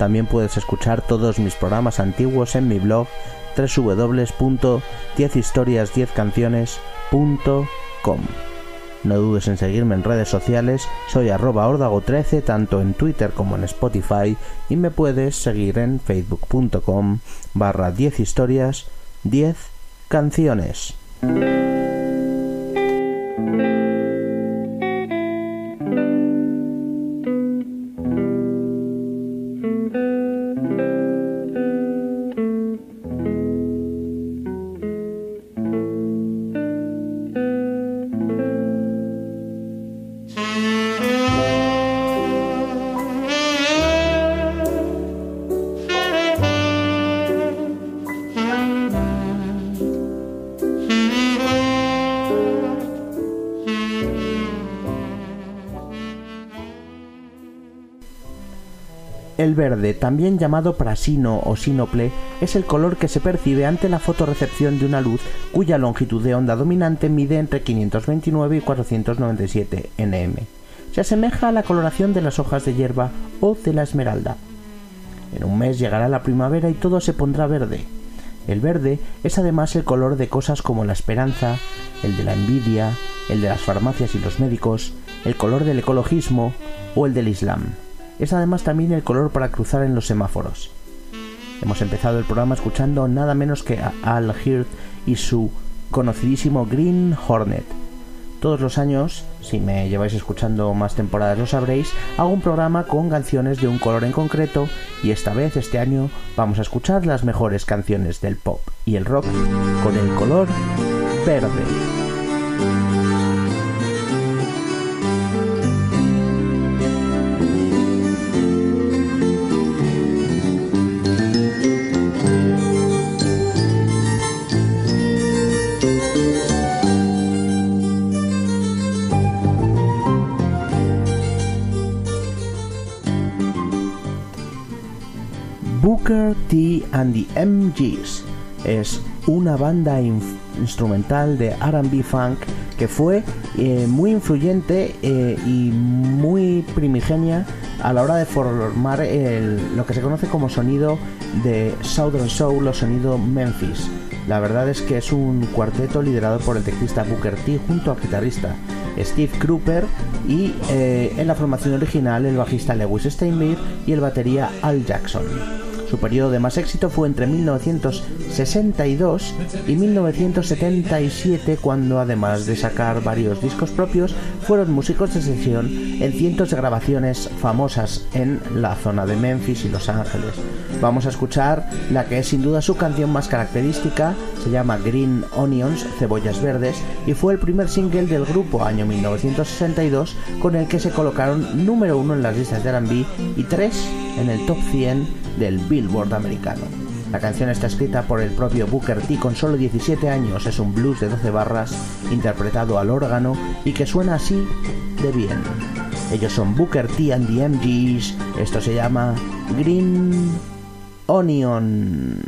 También puedes escuchar todos mis programas antiguos en mi blog www.10historias10canciones.com. No dudes en seguirme en redes sociales, soy arroba ordago13 tanto en Twitter como en Spotify y me puedes seguir en facebook.com barra 10 historias 10 canciones. Verde, también llamado prasino o sinople, es el color que se percibe ante la fotorecepción de una luz cuya longitud de onda dominante mide entre 529 y 497 nm. Se asemeja a la coloración de las hojas de hierba o de la esmeralda. En un mes llegará la primavera y todo se pondrá verde. El verde es además el color de cosas como la esperanza, el de la envidia, el de las farmacias y los médicos, el color del ecologismo o el del Islam es además también el color para cruzar en los semáforos. Hemos empezado el programa escuchando nada menos que a Al Hirt y su conocidísimo Green Hornet. Todos los años, si me lleváis escuchando más temporadas lo sabréis, hago un programa con canciones de un color en concreto y esta vez, este año, vamos a escuchar las mejores canciones del pop y el rock con el color verde. Booker T and the MGs es una banda instrumental de RB funk que fue eh, muy influyente eh, y muy primigenia a la hora de formar lo que se conoce como sonido de Southern Soul o sonido Memphis. La verdad es que es un cuarteto liderado por el teclista Booker T junto al guitarrista Steve Kruper y eh, en la formación original el bajista Lewis Steinmeier y el batería Al Jackson. Su periodo de más éxito fue entre 1962 y 1977 cuando además de sacar varios discos propios fueron músicos de sesión en cientos de grabaciones famosas en la zona de Memphis y Los Ángeles. Vamos a escuchar la que es sin duda su canción más característica, se llama Green Onions, Cebollas Verdes, y fue el primer single del grupo año 1962 con el que se colocaron número uno en las listas de R&B y tres en el top 100 del Billboard americano. La canción está escrita por el propio Booker T con solo 17 años, es un blues de 12 barras interpretado al órgano y que suena así de bien. Ellos son Booker T and the MGs, esto se llama Green Onions.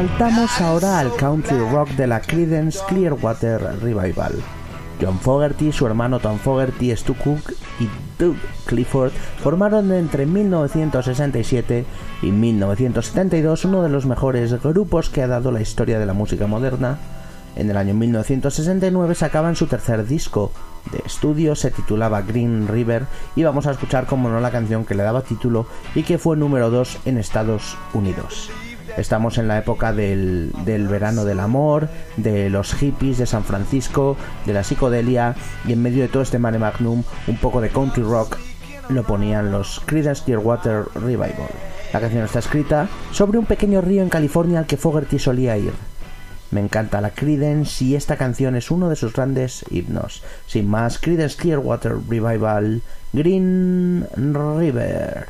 Saltamos ahora al country rock de la Creedence Clearwater Revival. John Fogerty, su hermano Tom Fogerty, Stu Cook y Doug Clifford formaron entre 1967 y 1972 uno de los mejores grupos que ha dado la historia de la música moderna. En el año 1969 sacaban su tercer disco de estudio, se titulaba Green River y vamos a escuchar como no la canción que le daba título y que fue número 2 en Estados Unidos. Estamos en la época del, verano del amor, de los hippies de San Francisco, de la psicodelia y en medio de todo este mare magnum un poco de country rock lo ponían los Creedence Clearwater Revival. La canción está escrita sobre un pequeño río en California al que Fogerty solía ir. Me encanta la Creedence y esta canción es uno de sus grandes himnos. Sin más, Creedence Clearwater Revival, Green River.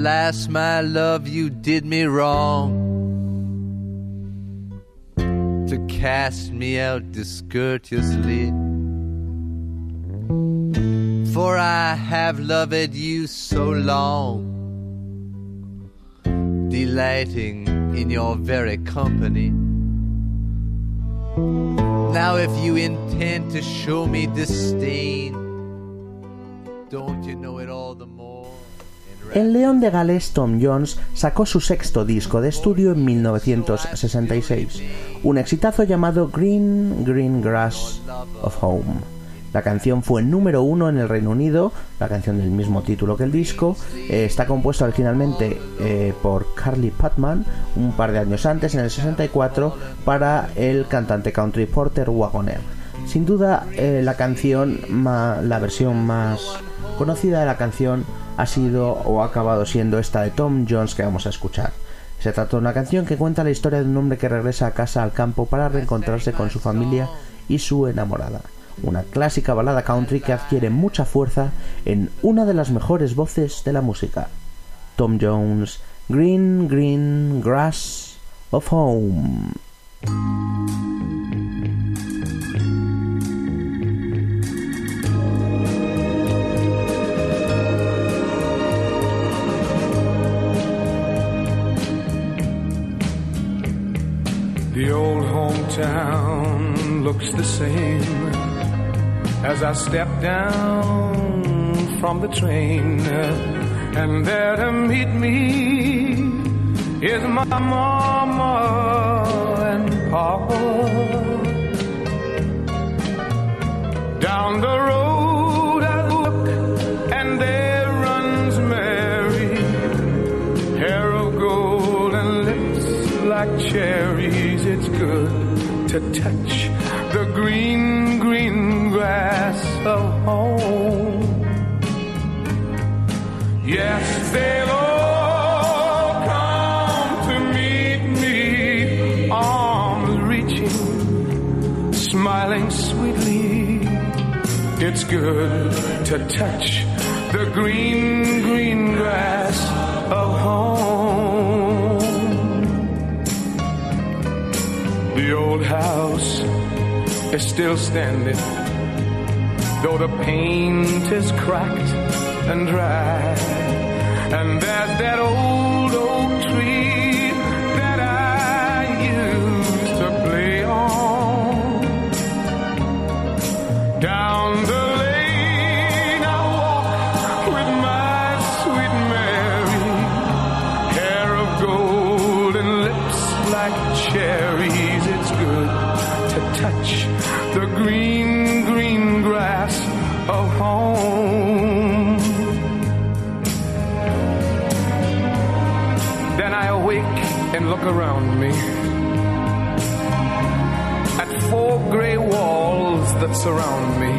Alas, my love, you did me wrong to cast me out discourteously. For I have loved you so long, delighting in your very company. Now, if you intend to show me disdain, don't you know it all the more? El León de Gales Tom Jones sacó su sexto disco de estudio en 1966, un exitazo llamado Green Green Grass of Home. La canción fue número uno en el Reino Unido, la canción del mismo título que el disco. Eh, está compuesta originalmente eh, por Carly Patman un par de años antes, en el 64, para el cantante country Porter Wagoner. Sin duda, eh, la canción, la versión más conocida de la canción ha sido o ha acabado siendo esta de Tom Jones que vamos a escuchar. Se trata de una canción que cuenta la historia de un hombre que regresa a casa al campo para reencontrarse con su familia y su enamorada. Una clásica balada country que adquiere mucha fuerza en una de las mejores voces de la música. Tom Jones, Green Green Grass of Home. The old hometown looks the same as I step down from the train. And there to meet me is my mama and papa. Down the road to touch the green, green grass of home. Yes, they'll all come to meet me, arms reaching, smiling sweetly. It's good to touch the green, green grass of home. Old house is still standing, though the paint is cracked and dry. And there's that old and around me at four gray walls that surround me.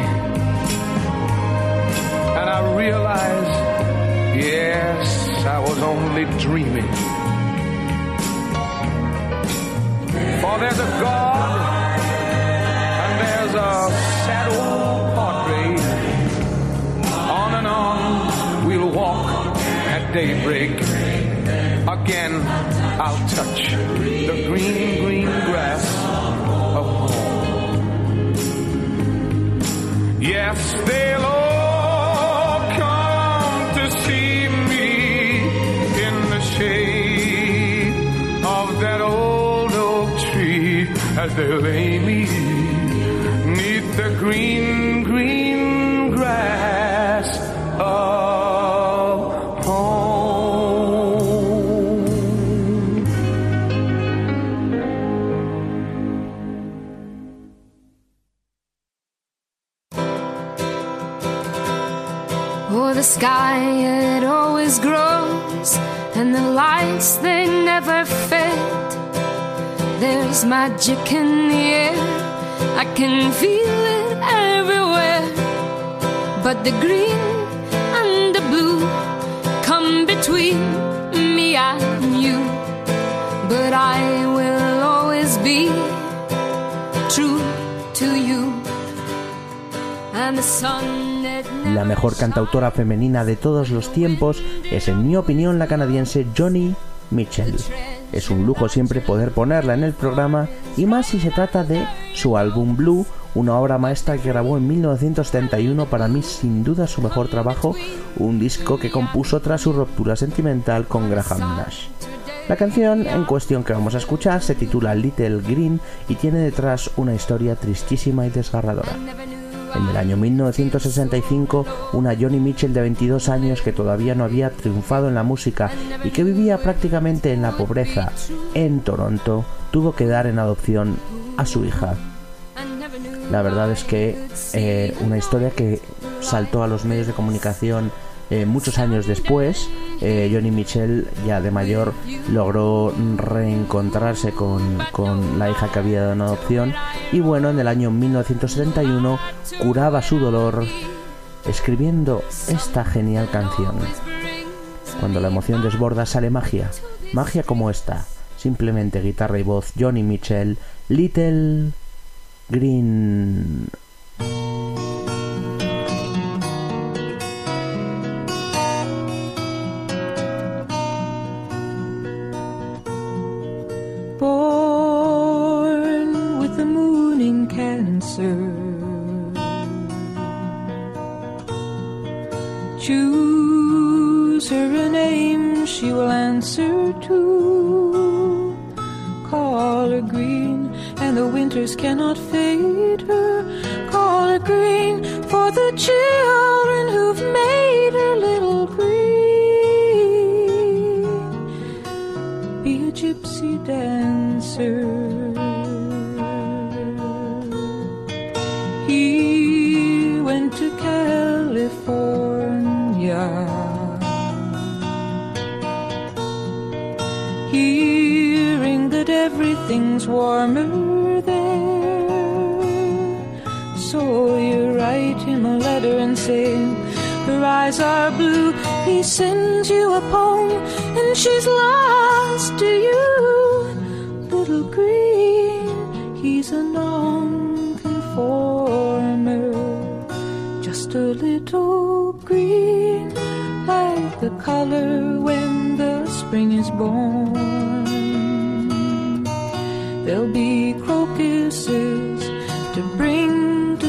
And I realize, yes, I was only dreaming. For there's a God and there's a sad old portrait. On and on we'll walk at daybreak. Again I'll touch the green, green grass of home. Yes, they'll all come to see me in the shade of that old oak tree as they lay me neath the green, green magic in the air, I can feel it everywhere. But the green and the blue come between me and you. But I will always be true to you. And the sun, La mejor cantautora femenina de todos los tiempos es, en mi opinión, la canadiense Johnny Mitchell. Es un lujo siempre poder ponerla en el programa y más si se trata de su álbum Blue, una obra maestra que grabó en 1971, para mí sin duda su mejor trabajo, un disco que compuso tras su ruptura sentimental con Graham Nash. La canción en cuestión que vamos a escuchar se titula Little Green y tiene detrás una historia tristísima y desgarradora. En el año 1965, una Johnny Mitchell de 22 años que todavía no había triunfado en la música y que vivía prácticamente en la pobreza en Toronto, tuvo que dar en adopción a su hija. La verdad es que eh, una historia que saltó a los medios de comunicación eh, muchos años después, eh, Johnny Mitchell, ya de mayor, logró reencontrarse con, con la hija que había dado en adopción y bueno, en el año 1971 curaba su dolor escribiendo esta genial canción. Cuando la emoción desborda sale magia, magia como esta, simplemente guitarra y voz Johnny Mitchell, Little Green.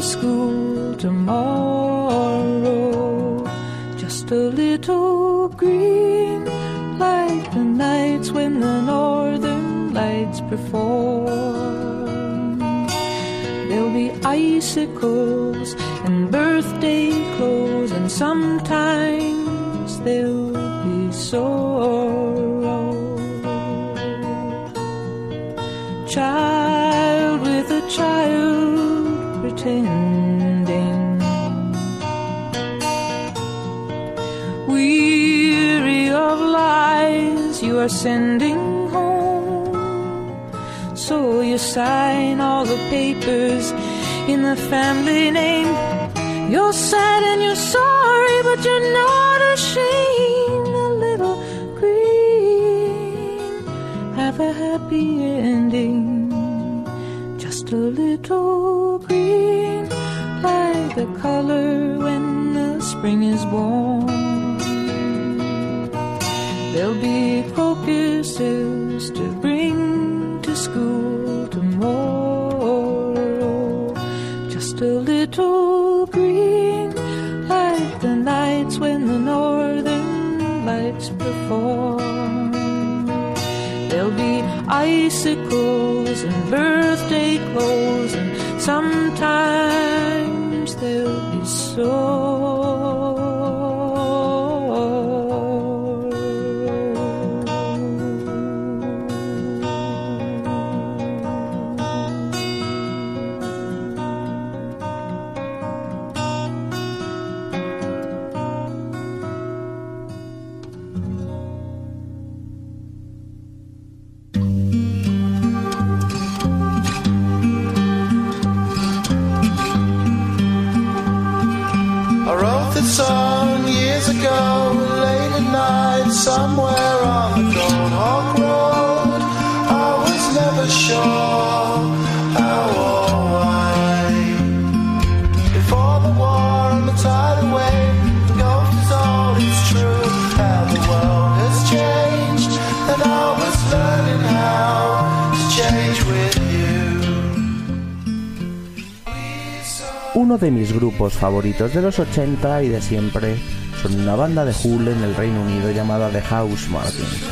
School tomorrow. Just a little green, like the nights when the northern lights perform. There'll be icicles and birthday clothes, and sometimes there'll be sorrow. Child with a child pretending. Are sending home. So you sign all the papers in the family name. You're sad and you're sorry, but you're not ashamed. A little green, have a happy ending. Just a little green, like the color when the spring is born. There'll be crocuses to bring to school tomorrow. Just a little green, like the nights when the northern lights perform. There'll be icicles and birthday clothes, and sometimes there'll be sorrow. De mis grupos favoritos de los 80 y de siempre son una banda de Hull en el Reino Unido llamada The House Martins.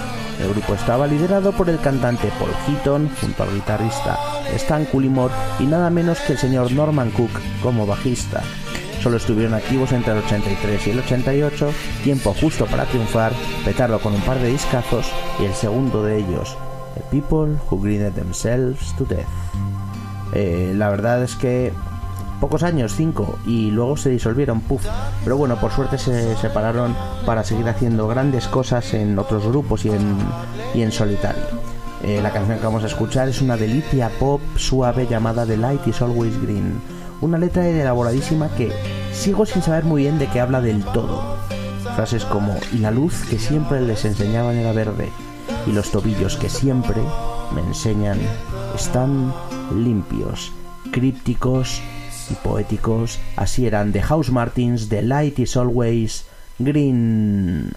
El grupo estaba liderado por el cantante Paul Heaton junto al guitarrista Stan Cullimore y nada menos que el señor Norman Cook como bajista. Solo estuvieron activos entre el 83 y el 88, tiempo justo para triunfar, petarlo con un par de discazos y el segundo de ellos, The People Who Greened Themselves to Death. Eh, la verdad es que pocos años, cinco, y luego se disolvieron, puff. Pero bueno, por suerte se separaron para seguir haciendo grandes cosas en otros grupos y en, y en solitario. Eh, la canción que vamos a escuchar es una delicia pop suave llamada The Light is Always Green. Una letra elaboradísima que sigo sin saber muy bien de qué habla del todo. Frases como, y la luz que siempre les enseñaban era verde, y los tobillos que siempre me enseñan están limpios, crípticos y poéticos. Así eran The House Martins, The Light is Always Green.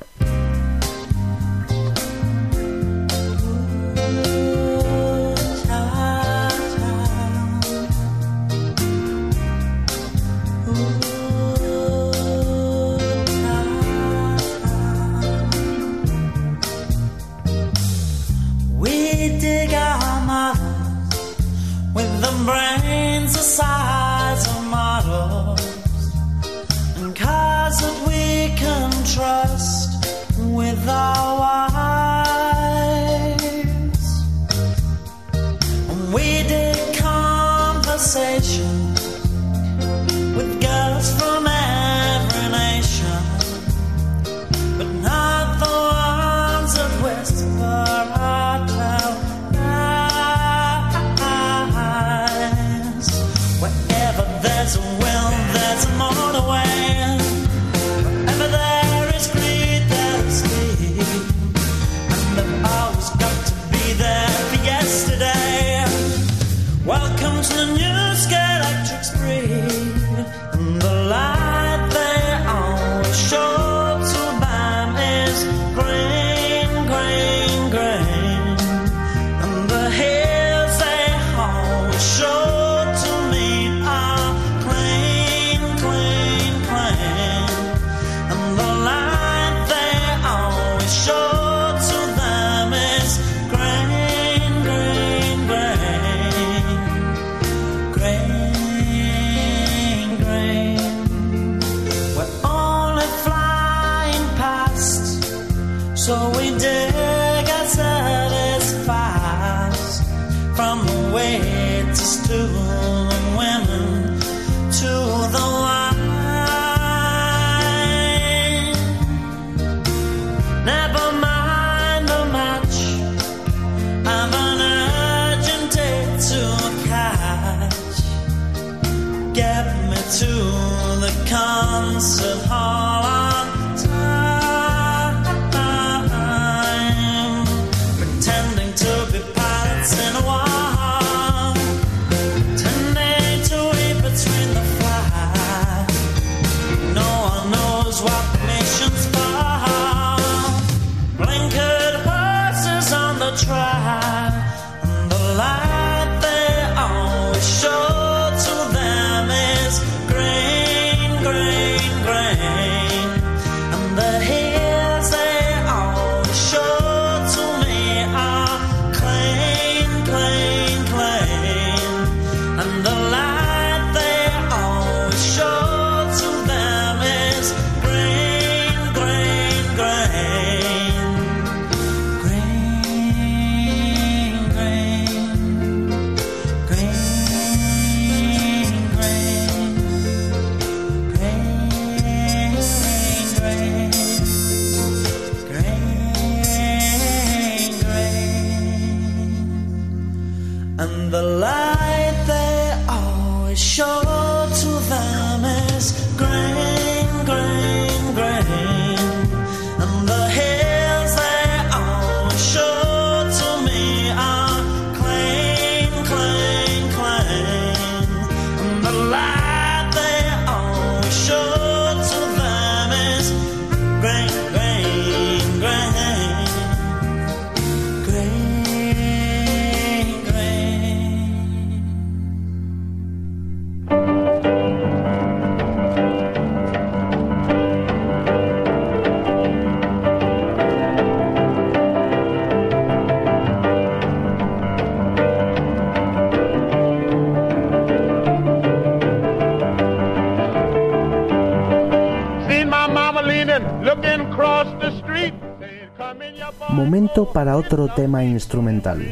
Para otro tema instrumental.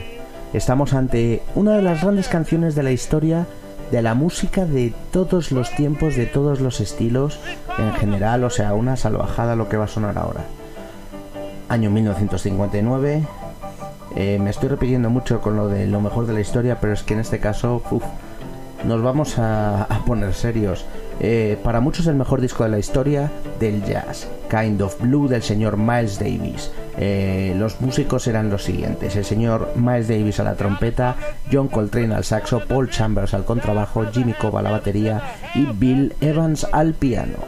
Estamos ante una de las grandes canciones de la historia de la música de todos los tiempos, de todos los estilos, en general, o sea, una salvajada lo que va a sonar ahora. Año 1959. eh, me estoy repitiendo mucho con lo de lo mejor de la historia, pero es que en este caso, uf, nos vamos a, poner serios. Eh, para muchos el mejor disco de la historia del jazz, Kind of Blue del señor Miles Davis. Eh, los músicos eran los siguientes: el señor Miles Davis a la trompeta, John Coltrane al saxo, Paul Chambers al contrabajo, Jimmy Cobb a la batería y Bill Evans al piano.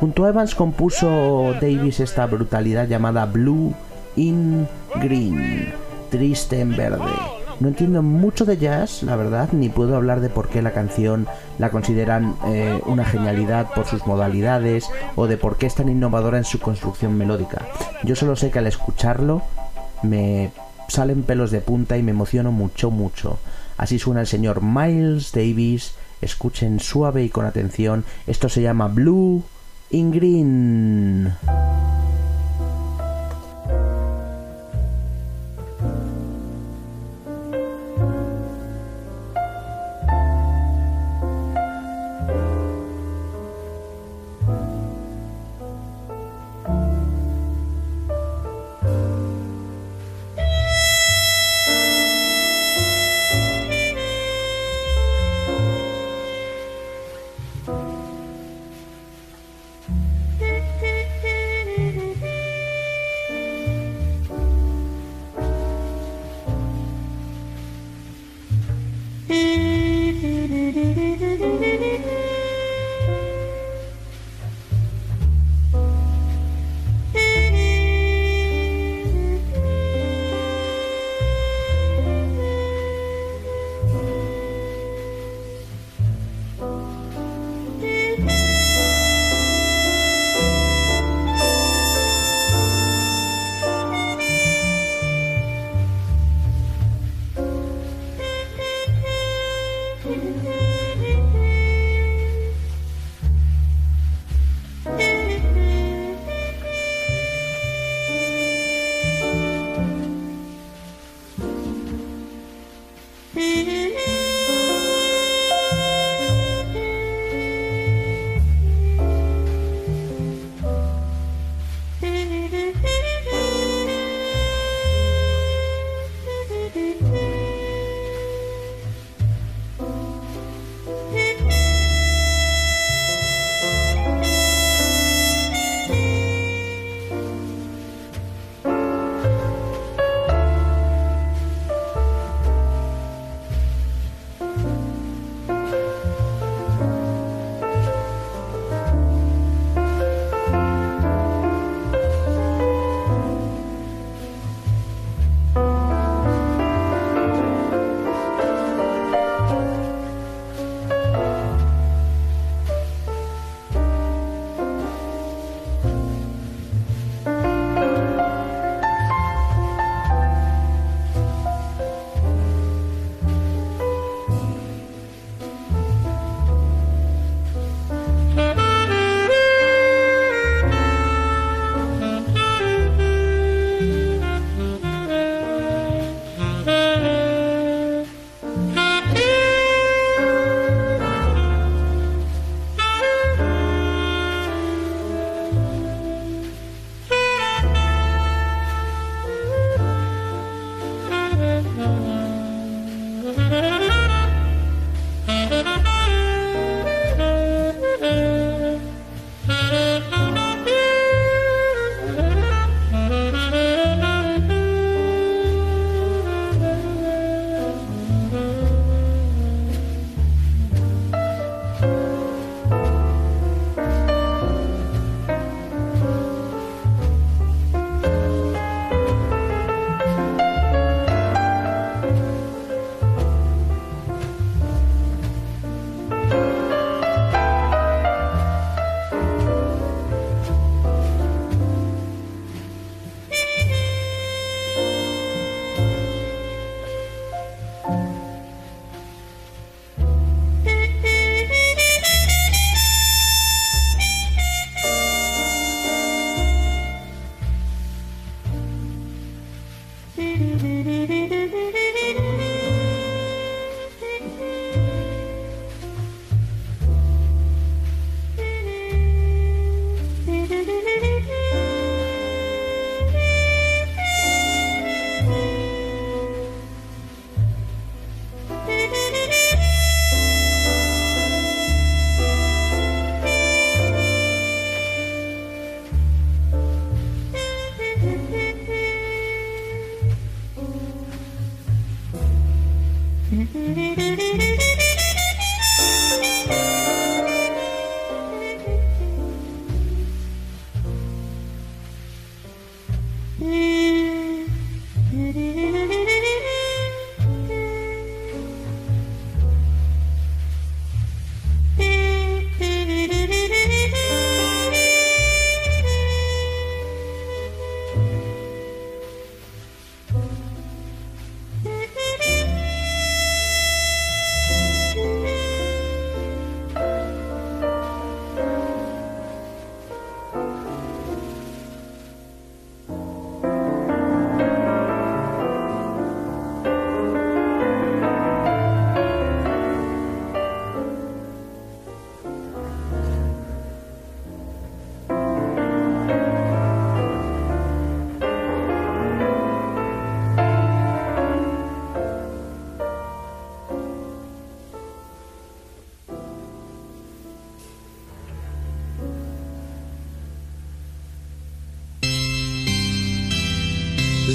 Junto a Evans compuso Davis esta brutalidad llamada Blue in Green, triste en verde. No entiendo mucho de jazz, la verdad, ni puedo hablar de por qué la canción la consideran eh, una genialidad por sus modalidades o de por qué es tan innovadora en su construcción melódica. Yo solo sé que al escucharlo me salen pelos de punta y me emociono mucho, mucho. Así suena el señor Miles Davis. Escuchen suave y con atención. Esto se llama Blue in Green.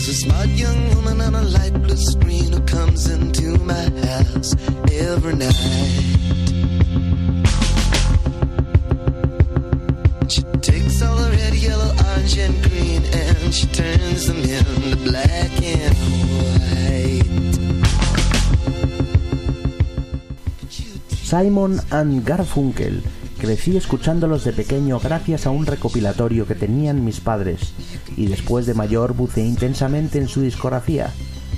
There's a smart young woman on a light blue screen who comes into my house every night. She takes all red, yellow, orange, and green, and she turns them into black and white. Simon and Garfunkel Crecí escuchándolos de pequeño gracias a un recopilatorio que tenían mis padres y después de mayor buceé intensamente en su discografía.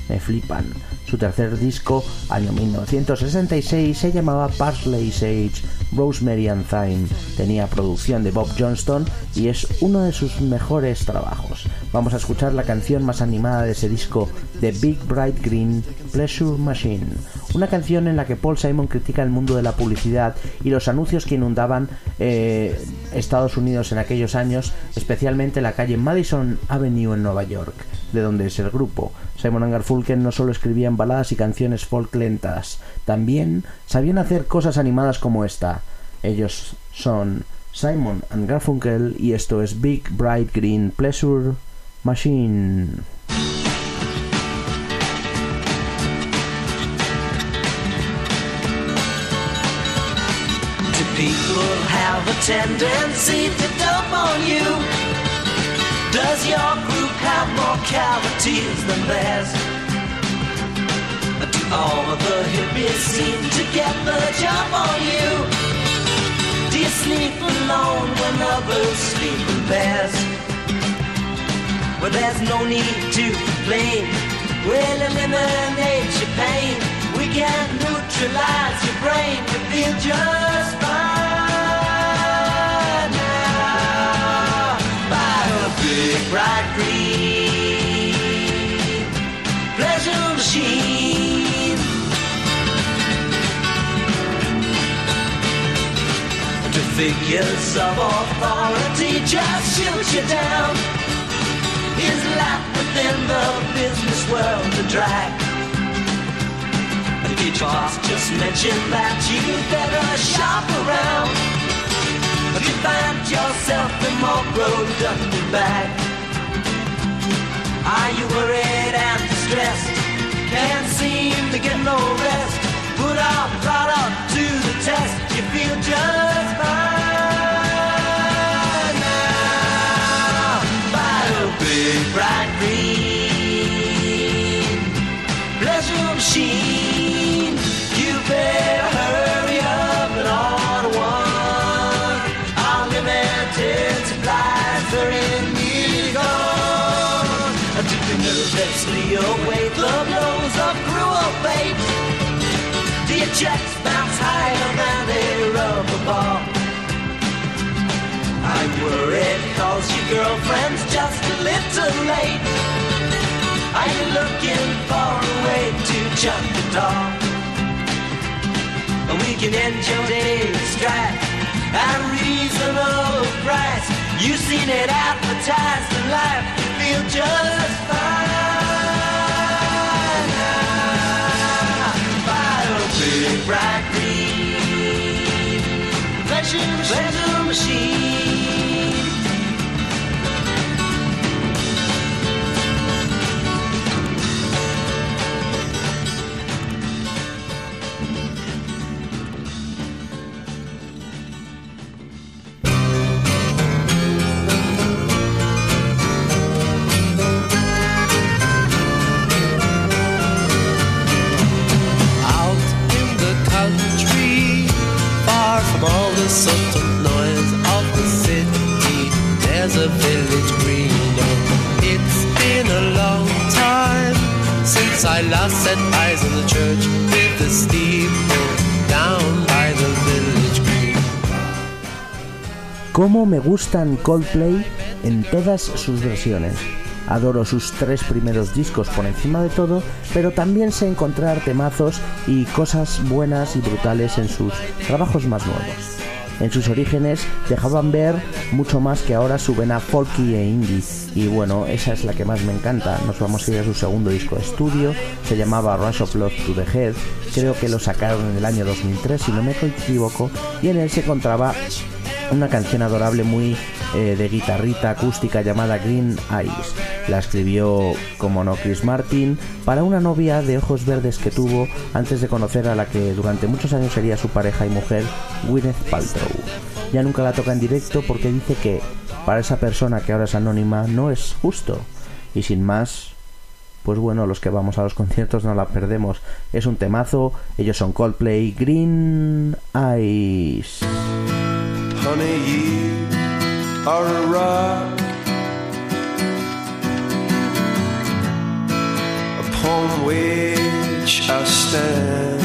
Me flipan. Su tercer disco, año 1966, se llamaba Parsley Sage, Rosemary and Thyme. Tenía producción de Bob Johnston y es uno de sus mejores trabajos. Vamos a escuchar la canción más animada de ese disco, The Big Bright Green Pleasure Machine. Una canción en la que Paul Simon critica el mundo de la publicidad y los anuncios que inundaban eh, Estados Unidos en aquellos años, especialmente la calle Madison Avenue en Nueva York, de donde es el grupo. Simon Garfunkel no solo escribían baladas y canciones folk lentas, también sabían hacer cosas animadas como esta. Ellos son Simon and Garfunkel y esto es Big Bright Green Pleasure Machine. Do people have a tendency to dump on you? Does your group have more cavities than theirs? Do all of the hippies seem to get the jump on you? Do you sleep alone when others sleep in pairs? Well, there's no need to complain. We'll eliminate your pain. We can neutralize your brain. You feel just fine now. By a big bright green pleasure machine. The figures of authority just shoot you down. Is life within the business world a drag? If your boss just mentioned that you better shop around. If you find yourself in more productive bag. Are you worried and distressed? Can't seem to get no rest. Put our product to the test. You feel just fine Checks bounce higher than a rubber ball? You worried cause your girlfriend's just a little late? Are you looking for a way to chuck the dog? We can end your day's strife at a reasonable price. You've seen it advertised in life, you feel just fine a big bright green pleasure, pleasure machine. Me gustan Coldplay en todas sus versiones. Adoro sus tres primeros discos por encima de todo, pero también sé encontrar temazos y cosas buenas y brutales en sus trabajos más nuevos. En sus orígenes dejaban ver mucho más que ahora su vena folky e indie, y bueno, esa es la que más me encanta. Nos vamos a ir a su segundo disco de estudio, se llamaba Rush of Love to the Head, creo que lo sacaron en el año 2003 si no me equivoco, y en él se encontraba una canción adorable muy eh, de guitarrita acústica llamada Green Eyes. La escribió, como no, Chris Martin para una novia de ojos verdes que tuvo antes de conocer a la que durante muchos años sería su pareja y mujer, Gwyneth Paltrow. Ya nunca la toca en directo porque dice que para esa persona que ahora es anónima no es justo. Y sin más, pues bueno, los que vamos a los conciertos no la perdemos. Es un temazo, ellos son Coldplay Green Eyes. Honey, you are a rock upon which I stand.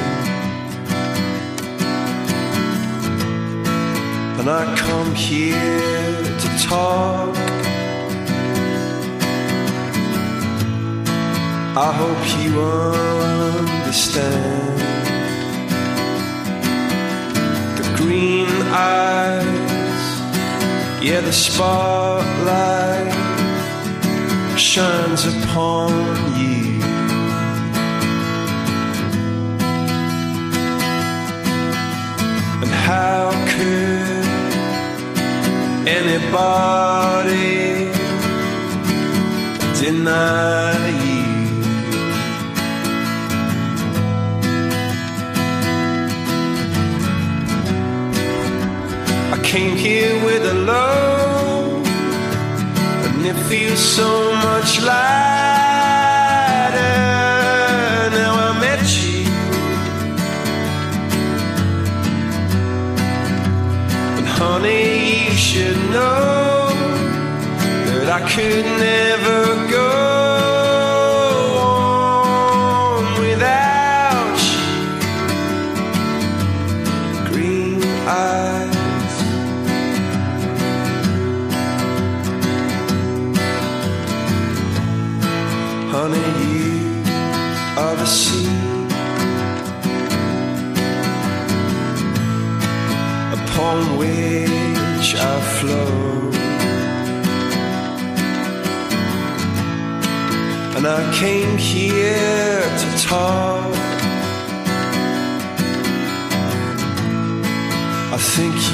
And I come here to talk. I hope you understand the green eyes, yeah, the spotlight shines upon you. And how could anybody deny came here with a load, and it feels so much lighter now I met you. And honey, you should know that I could never I came here to talk. I think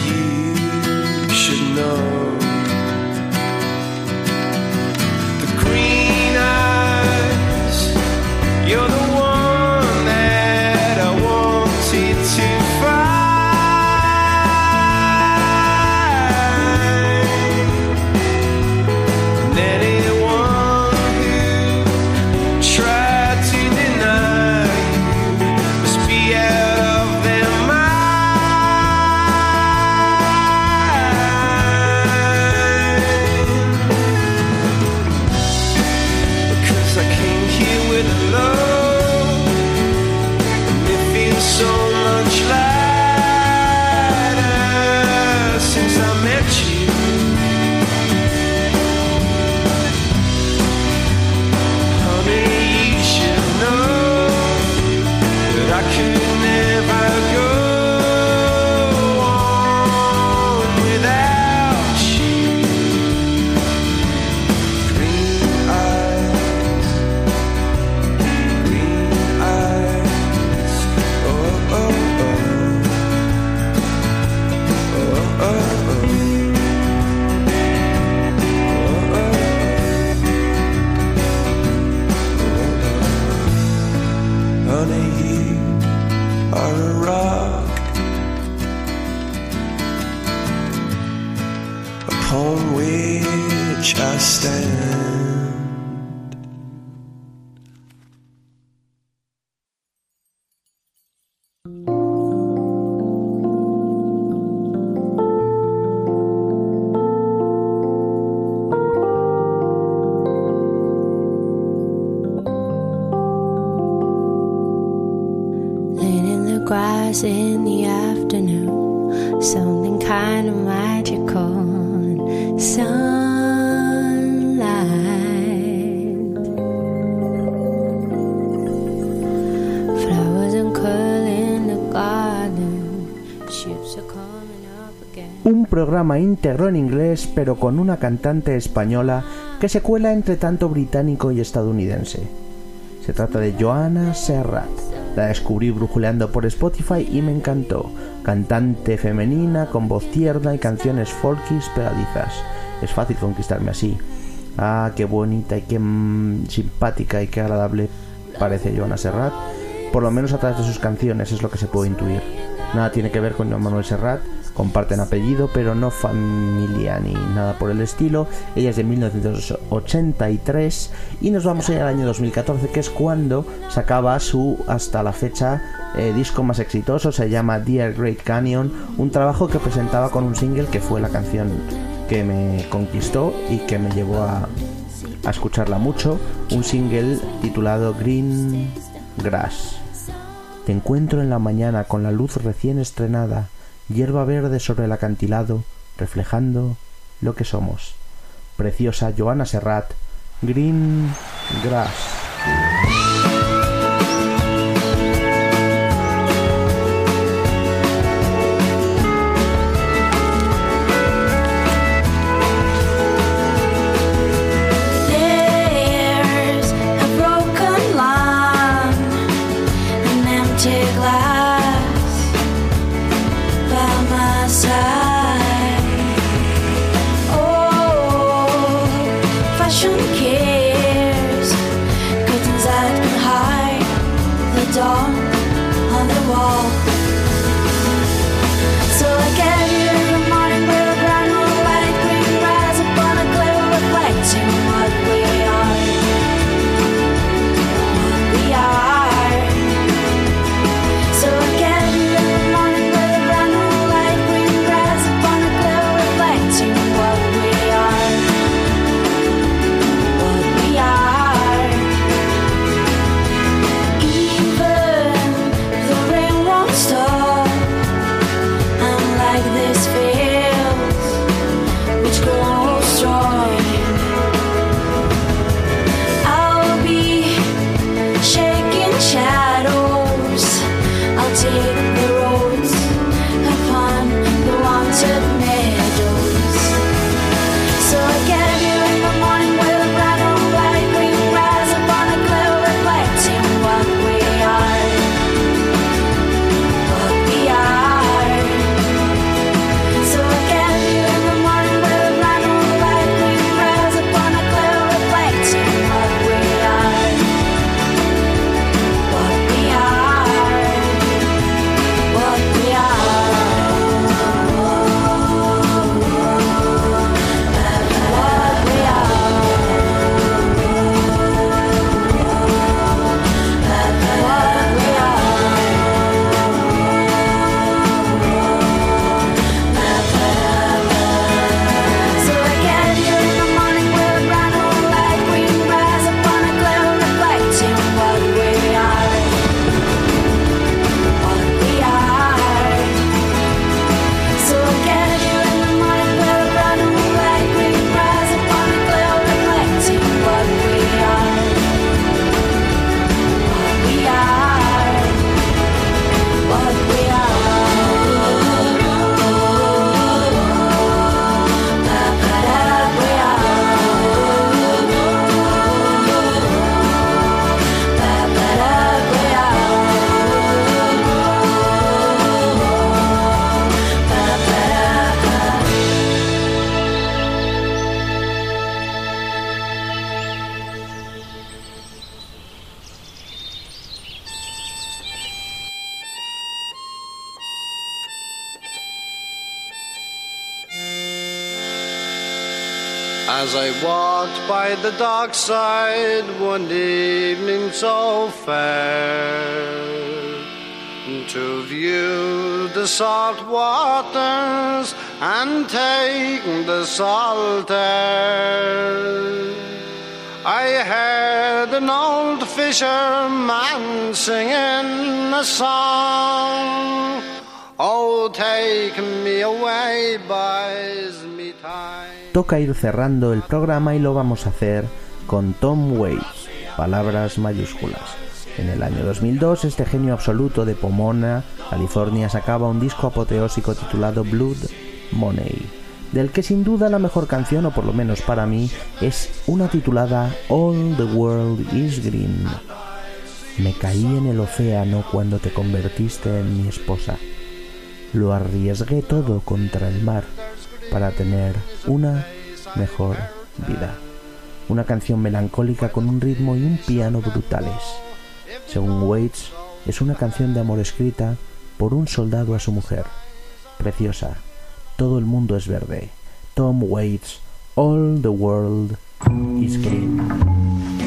Un programa íntegro en inglés pero con una cantante española que se cuela entre tanto británico y estadounidense. Se trata de Joana Serrat. La descubrí brujuleando por Spotify y me encantó. Cantante femenina con voz tierna y canciones folkis pegadizas. Es fácil conquistarme así. Ah, qué bonita y qué mm, simpática y qué agradable parece Joana Serrat. Por lo menos a través de sus canciones es lo que se puede intuir. Nada tiene que ver con Manuel Serrat, comparten apellido, pero no familia ni nada por el estilo. Ella es de 1983 y nos vamos a ir al año 2014, que es cuando sacaba su, hasta la fecha, eh, disco más exitoso, se llama Dear Great Canyon, un trabajo que presentaba con un single que fue la canción que me conquistó y que me llevó a, a escucharla mucho, un single titulado Green Grass. Te encuentro en la mañana con la luz recién estrenada, hierba verde sobre el acantilado, reflejando lo que somos. Preciosa Joana Serrat, Green Grass. The dockside one evening so fair, to view the salt waters and take the salt air, I heard an old fisherman singing a song. Oh, take me away, time. Toca ir cerrando el programa y lo vamos a hacer con Tom Waits, palabras mayúsculas. En el año 2002, este genio absoluto de Pomona, California, sacaba un disco apoteósico titulado Blood Money, del que sin duda la mejor canción, o por lo menos para mí, es una titulada All the World is Green. Me caí en el océano cuando te convertiste en mi esposa. Lo arriesgué todo contra el mar para tener una mejor vida. Una canción melancólica con un ritmo y un piano brutales. Según Waits, es una canción de amor escrita por un soldado a su mujer. Preciosa. Todo el mundo es verde. Tom Waits, All the World is Green.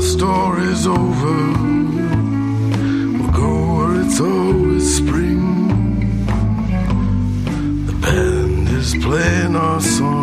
our story's over, we'll go where it's always spring. The band is playing our song.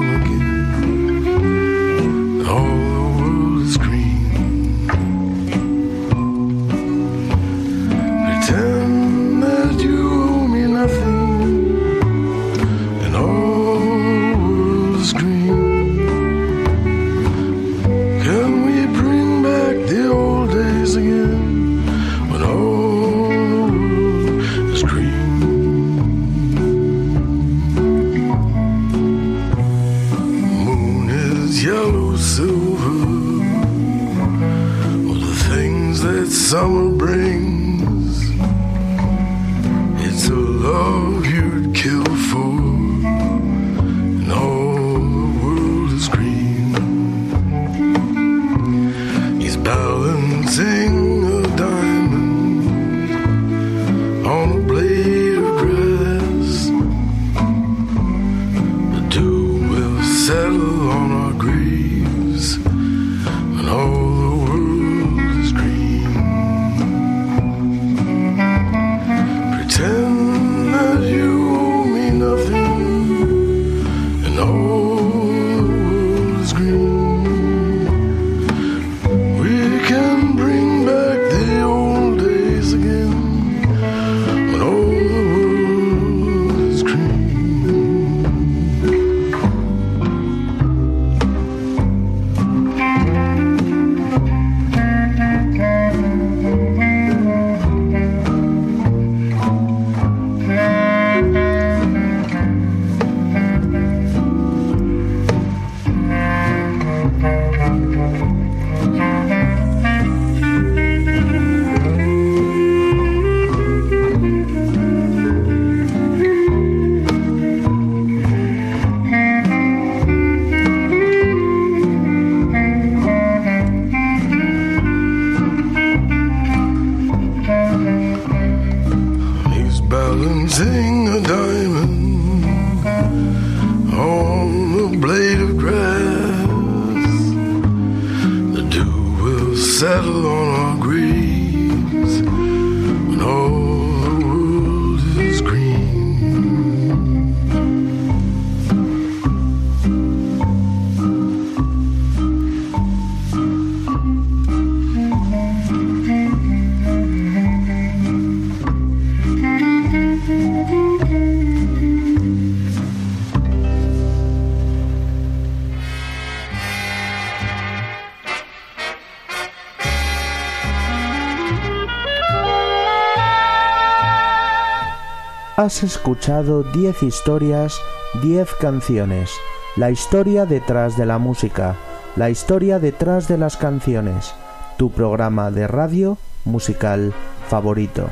Has escuchado 10 historias, 10 canciones, la historia detrás de la música, la historia detrás de las canciones, tu programa de radio musical favorito.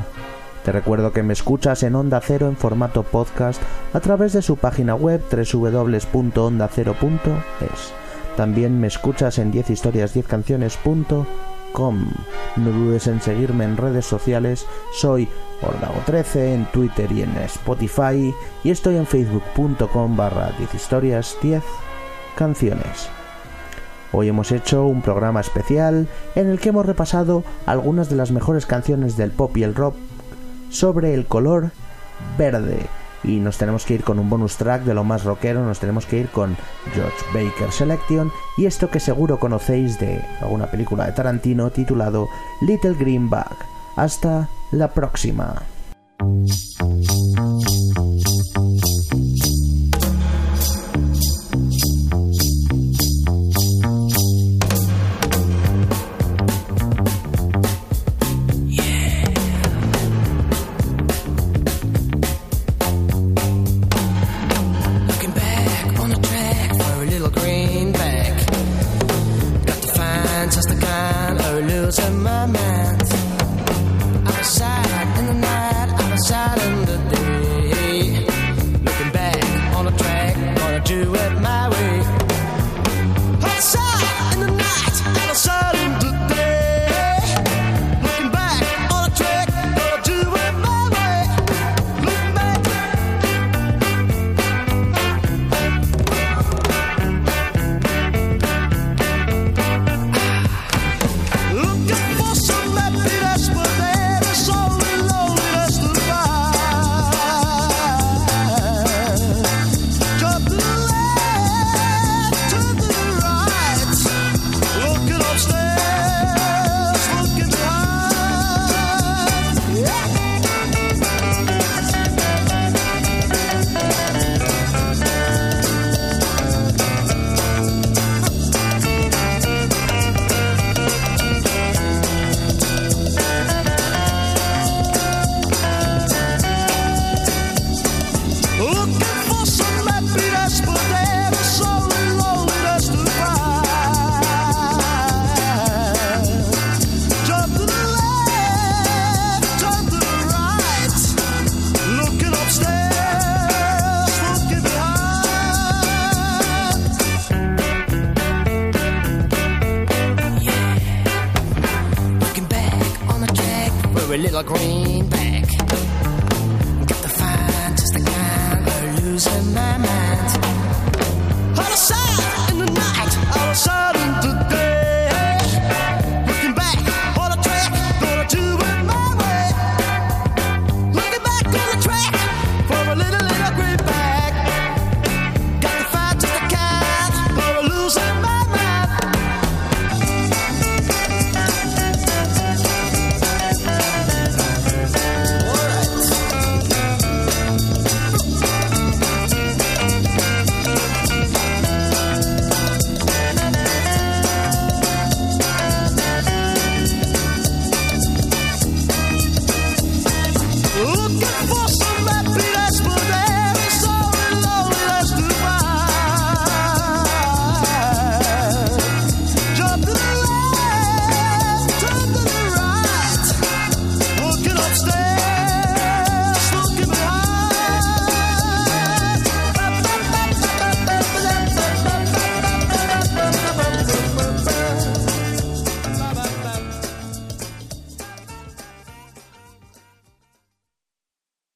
Te recuerdo que me escuchas en Onda Cero en formato podcast a través de su página web www.ondacero.es. También me escuchas en 10historias10canciones.com. No dudes en seguirme en redes sociales, soy Ordago13 en Twitter y en Spotify. Y estoy en facebook.com barra 10historias10 canciones. Hoy hemos hecho un programa especial en el que hemos repasado algunas de las mejores canciones del pop y el rock sobre el color verde. Y nos tenemos que ir con un bonus track de lo más rockero, nos tenemos que ir con George Baker Selection y esto que seguro conocéis de alguna película de Tarantino titulado Little Green Bag. Hasta la próxima.